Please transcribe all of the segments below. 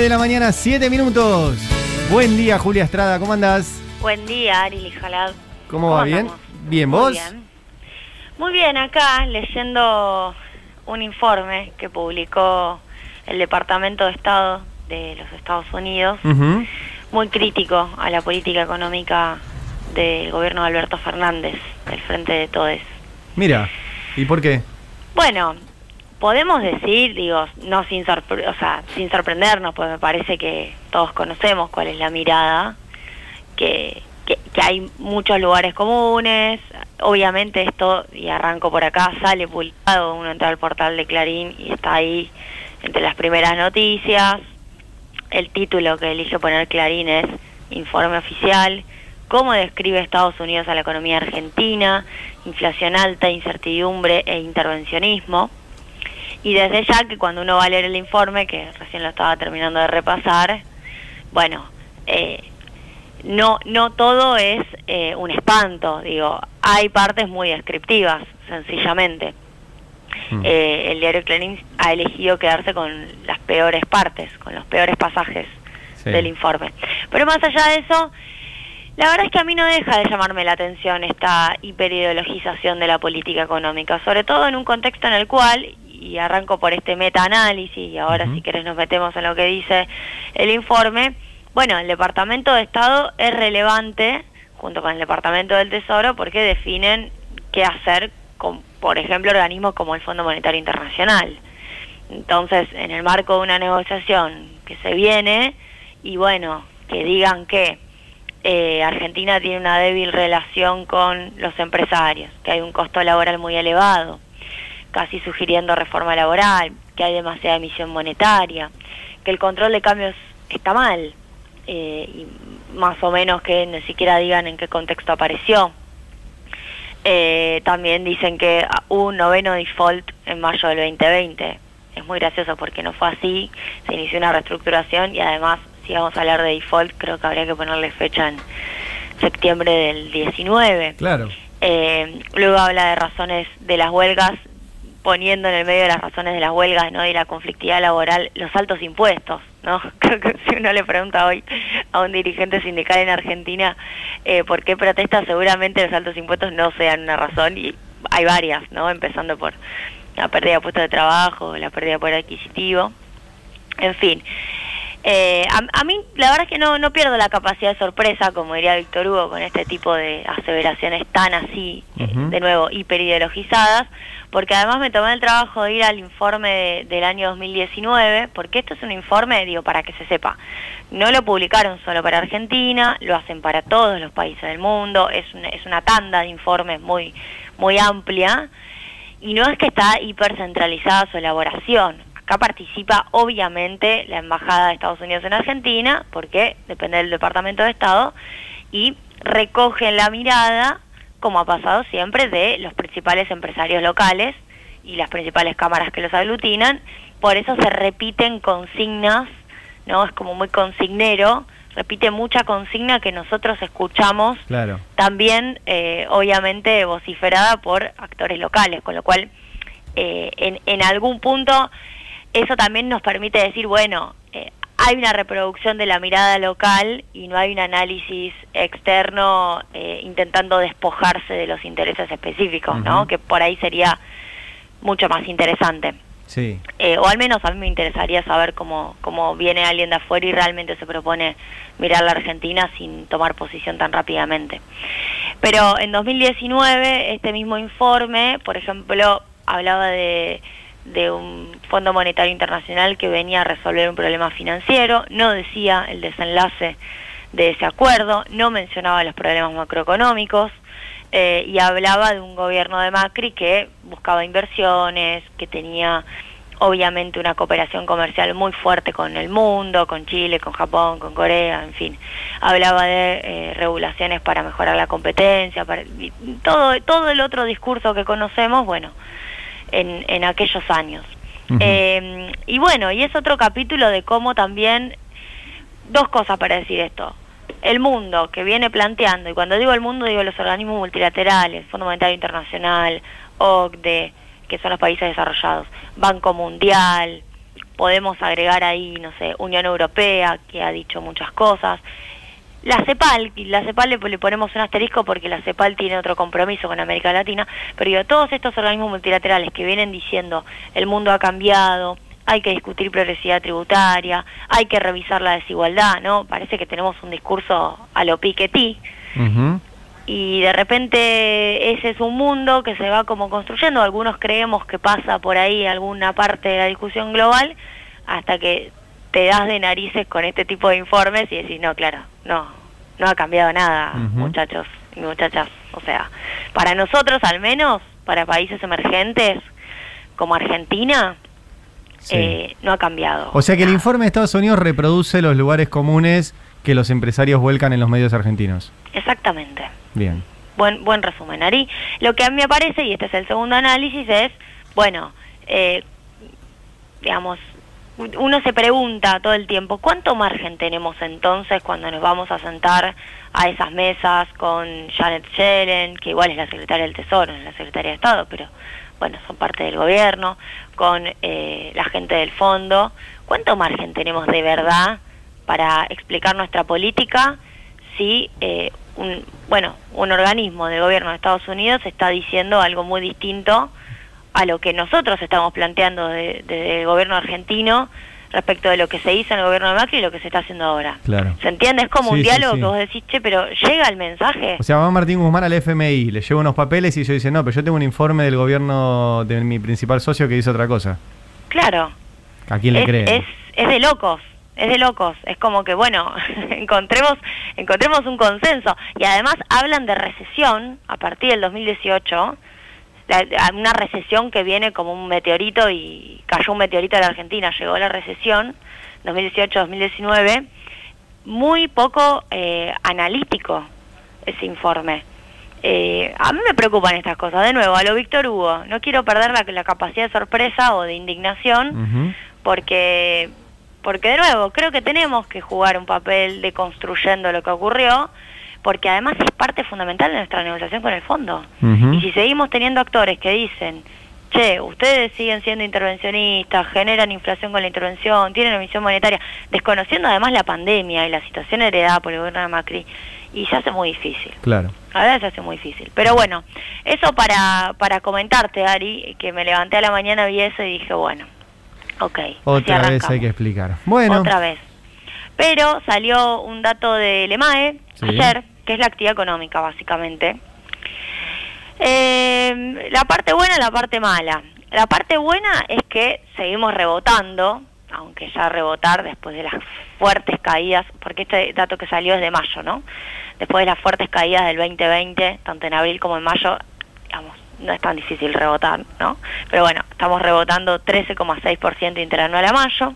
9 de la mañana, 7 minutos. Buen día, Julia Estrada, ¿cómo andás? Buen día, Ari Lijalad. ¿Cómo, va? ¿Bien? andamos? ¿Bien Muy vos? bien. Muy bien, acá leyendo un informe que publicó el Departamento de Estado de los Estados Unidos, muy crítico a la política económica del gobierno de Alberto Fernández, del Frente de Todes. Mira, ¿y por qué? Bueno, podemos decir, digo, no sin, sorpre- o sea, sin sorprendernos, pues me parece que todos conocemos cuál es la mirada, que, que, que hay muchos lugares comunes, obviamente esto, y arranco por acá, sale publicado, uno entra al portal de Clarín y está ahí entre las primeras noticias, el título que elige poner Clarín es Informe Oficial, cómo describe Estados Unidos a la economía argentina, inflación alta, incertidumbre e intervencionismo. Y desde ya que cuando uno va a leer el informe, que recién lo estaba terminando de repasar, bueno, eh, no, no todo es eh, un espanto, digo, hay partes muy descriptivas, sencillamente. Mm. Eh, el diario Clarín ha elegido quedarse con las peores partes, con los peores pasajes Sí. del informe. Pero más allá de eso, la verdad es que a mí no deja de llamarme la atención esta hiperideologización de la política económica, sobre todo en un contexto en el cual, y arranco por este metaanálisis, y ahora si querés nos metemos en lo que dice el informe, bueno, el Departamento de Estado es relevante junto con el Departamento del Tesoro porque definen qué hacer con, por ejemplo, organismos como el Fondo Monetario Internacional. Entonces, en el marco de una negociación que se viene, y bueno, que digan que eh, Argentina tiene una débil relación con los empresarios, que hay un costo laboral muy elevado, casi sugiriendo reforma laboral, que hay demasiada emisión monetaria, que el control de cambios está mal, eh, y más o menos que ni siquiera digan en qué contexto apareció. Eh, también dicen que hubo un noveno default en mayo del 2020. Es muy gracioso porque no fue así, se inició una reestructuración y además, si vamos a hablar de default, creo que habría que ponerle fecha en septiembre del 19. Claro. Eh, luego habla de razones de las huelgas, poniendo en el medio de las razones de las huelgas ¿no? y la conflictividad laboral los altos impuestos. ¿no? Creo que si uno le pregunta hoy a un dirigente sindical en Argentina eh, por qué protesta, seguramente los altos impuestos no sean una razón y hay varias, ¿no? empezando por la pérdida de puestos de trabajo, la pérdida de poder adquisitivo, en fin. Eh, a, a mí la verdad es que no, no pierdo la capacidad de sorpresa, como diría Víctor Hugo, con este tipo de aseveraciones tan así, eh, de nuevo, hiperideologizadas, porque además me tomé el trabajo de ir al informe de- del año 2019, porque esto es un informe, digo, para que se sepa, no lo publicaron solo para Argentina, lo hacen para todos los países del mundo, es una, es una tanda de informes muy, muy amplia, y no es que está hipercentralizada su elaboración. Acá participa obviamente la Embajada de Estados Unidos en Argentina, porque depende del Departamento de Estado, y recogen la mirada, como ha pasado siempre, de los principales empresarios locales y las principales cámaras que los aglutinan. Por eso se repiten consignas, ¿no? Es como muy consignero, repite mucha consigna que nosotros escuchamos Claro. también eh, obviamente vociferada por actores locales, con lo cual eh, en, en algún punto eso también nos permite decir, bueno, eh, hay una reproducción de la mirada local y no hay un análisis externo eh, intentando despojarse de los intereses específicos, ¿no? Que por ahí sería mucho más interesante. Sí. Eh, o al menos a mí me interesaría saber cómo, cómo viene alguien de afuera y realmente se propone mirar la Argentina sin tomar posición tan rápidamente. Pero en 2019 este mismo informe, por ejemplo, hablaba de, de un Fondo Monetario Internacional que venía a resolver un problema financiero, no decía el desenlace de ese acuerdo, no mencionaba los problemas macroeconómicos, eh, y hablaba de un gobierno de Macri que buscaba inversiones, que tenía obviamente una cooperación comercial muy fuerte con el mundo, con Chile, con Japón, con Corea, en fin. Hablaba de eh, regulaciones para mejorar la competencia, para, todo, todo el otro discurso que conocemos, bueno, en, en aquellos años. Eh, y bueno, y es otro capítulo de cómo también, dos cosas para decir esto. El mundo que viene planteando, y cuando digo el mundo digo los organismos multilaterales, Fondo Monetario Internacional, OCDE, que son los países desarrollados, Banco Mundial, podemos agregar ahí, no sé, Unión Europea, que ha dicho muchas cosas. La CEPAL, la CEPAL le, le, ponemos un asterisco porque la CEPAL tiene otro compromiso con América Latina, pero digo, todos estos organismos multilaterales que vienen diciendo el mundo ha cambiado, hay que discutir progresividad tributaria, hay que revisar la desigualdad, ¿no? Parece que tenemos un discurso a lo piquetí. Y de repente ese es un mundo que se va como construyendo, algunos creemos que pasa por ahí alguna parte de la discusión global, hasta que te das de narices con este tipo de informes y decís, no, claro, no, no ha cambiado nada, muchachos y muchachas. O sea, para nosotros al menos, para países emergentes como Argentina, eh, no ha cambiado. O sea que el informe de Estados Unidos reproduce los lugares comunes que los empresarios vuelcan en los medios argentinos. Exactamente. Bien. Buen, buen resumen, Ari. Lo que a mí me parece, y este es el segundo análisis, es, bueno, eh, digamos, uno se pregunta todo el tiempo, ¿cuánto margen tenemos entonces cuando nos vamos a sentar a esas mesas con Janet Yellen, que igual es la secretaria del Tesoro, es la secretaria de Estado, pero bueno, son parte del gobierno, con eh, la gente del fondo? ¿Cuánto margen tenemos de verdad para explicar nuestra política si eh, un, bueno, un organismo del gobierno de Estados Unidos está diciendo algo muy distinto a lo que nosotros estamos planteando desde el gobierno argentino respecto de lo que se hizo en el gobierno de Macri y lo que se está haciendo ahora. Claro. ¿Se entiende? Es como un diálogo que vos decís, che, pero llega el mensaje. O sea, va Martín Guzmán al FMI, le lleva unos papeles y yo dice, no, pero yo tengo un informe del gobierno de mi principal socio que dice otra cosa. Claro. ¿A quién le cree? Es, es de locos es de locos, es como que bueno, encontremos encontremos un consenso y además hablan de recesión a partir del 2018, una recesión que viene como un meteorito y cayó un meteorito en la Argentina, llegó la recesión 2018-2019, muy poco eh, analítico ese informe. Eh, a mí me preocupan estas cosas, de nuevo, a lo Víctor Hugo, no quiero perder la, la capacidad de sorpresa o de indignación, porque porque de nuevo, creo que tenemos que jugar un papel de construyendo lo que ocurrió, porque además es parte fundamental de nuestra negociación con el fondo. Y si seguimos teniendo actores que dicen, che, ustedes siguen siendo intervencionistas, generan inflación con la intervención, tienen emisión monetaria, desconociendo además la pandemia y la situación heredada por el gobierno de Macri, y se hace muy difícil. Claro. A veces se hace muy difícil. Pero bueno, eso para, para comentarte, Ari, que me levanté a la mañana, vi eso y dije, bueno, Ok. Otra vez hay que explicar. Bueno. Otra vez. Pero salió un dato del EMAE ayer, que es la actividad económica, básicamente. Eh, la parte buena y la parte mala. La parte buena es que seguimos rebotando, aunque ya rebotar después de las fuertes caídas, porque este dato que salió es de mayo, ¿no? Después de las fuertes caídas del 2020, tanto en abril como en mayo, digamos, no es tan difícil rebotar, ¿no? Pero bueno, estamos rebotando 13,6% interanual a mayo.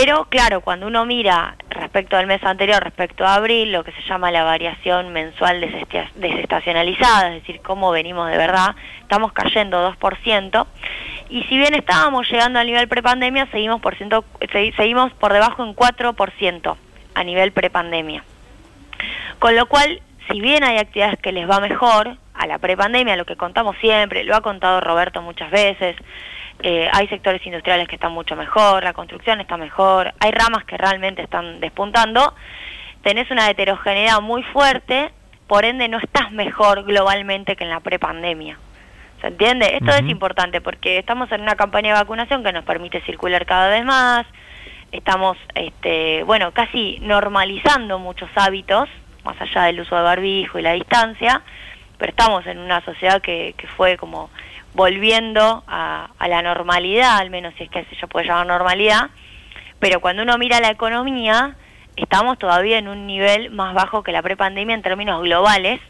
Pero claro, cuando uno mira respecto al mes anterior, respecto a abril, lo que se llama la variación mensual desestacionalizada, es decir, cómo venimos de verdad, estamos cayendo 2%. Y si bien estábamos llegando al nivel prepandemia, seguimos por, ciento, seguimos por debajo en 4% a nivel prepandemia. Con lo cual, si bien hay actividades que les va mejor, a la prepandemia, lo que contamos siempre, lo ha contado Roberto muchas veces, eh, hay sectores industriales que están mucho mejor, la construcción está mejor, hay ramas que realmente están despuntando, tenés una heterogeneidad muy fuerte, por ende no estás mejor globalmente que en la prepandemia. ¿Se entiende? Esto es importante porque estamos en una campaña de vacunación que nos permite circular cada vez más, estamos, este, bueno, casi normalizando muchos hábitos, más allá del uso de barbijo y la distancia, pero estamos en una sociedad que, que fue como volviendo a, la normalidad, al menos si es que se puede llamar normalidad, pero cuando uno mira la economía, estamos todavía en un nivel más bajo que la prepandemia en términos globales,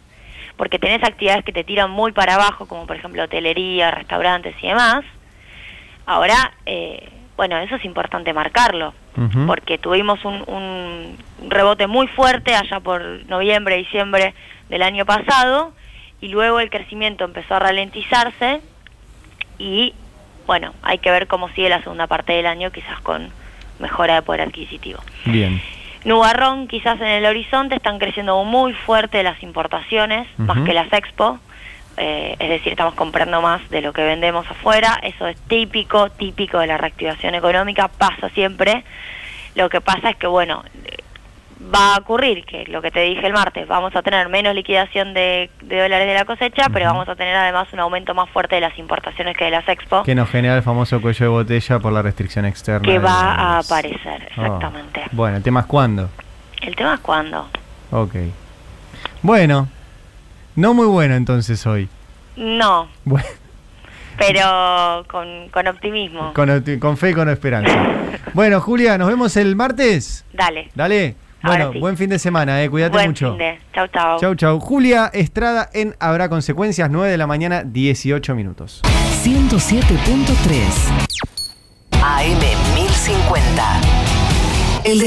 porque tenés actividades que te tiran muy para abajo, como por ejemplo hotelería, restaurantes y demás. Ahora, eh, bueno, eso es importante marcarlo, porque tuvimos un, un rebote muy fuerte allá por noviembre, diciembre del año pasado, y luego el crecimiento empezó a ralentizarse y bueno, hay que ver cómo sigue la segunda parte del año, quizás con mejora de poder adquisitivo. Bien. Nubarrón, quizás en el horizonte, están creciendo muy fuerte las importaciones, más que las expo. eh, es decir, estamos comprando más de lo que vendemos afuera, eso es típico, típico de la reactivación económica, pasa siempre. Lo que pasa es que, bueno, va a ocurrir que lo que te dije el martes, vamos a tener menos liquidación de, dólares de la cosecha, pero vamos a tener además un aumento más fuerte de las importaciones que de las expo. Que nos genera el famoso cuello de botella por la restricción externa. Que va a aparecer, oh. exactamente. Bueno, ¿el tema es cuándo? El tema es cuándo. Ok. Bueno, no muy bueno entonces hoy. No. Bueno. Pero con, con optimismo. Con, con fe y con esperanza. bueno, Julia, nos vemos el martes. Dale. Dale. Bueno, buen fin de semana, eh. cuídate buen mucho. Fin de. Chau, chau. Chau, chau. Julia Estrada en Habrá Consecuencias, 9 de la mañana, 18 minutos. 107.3 AM 1050. El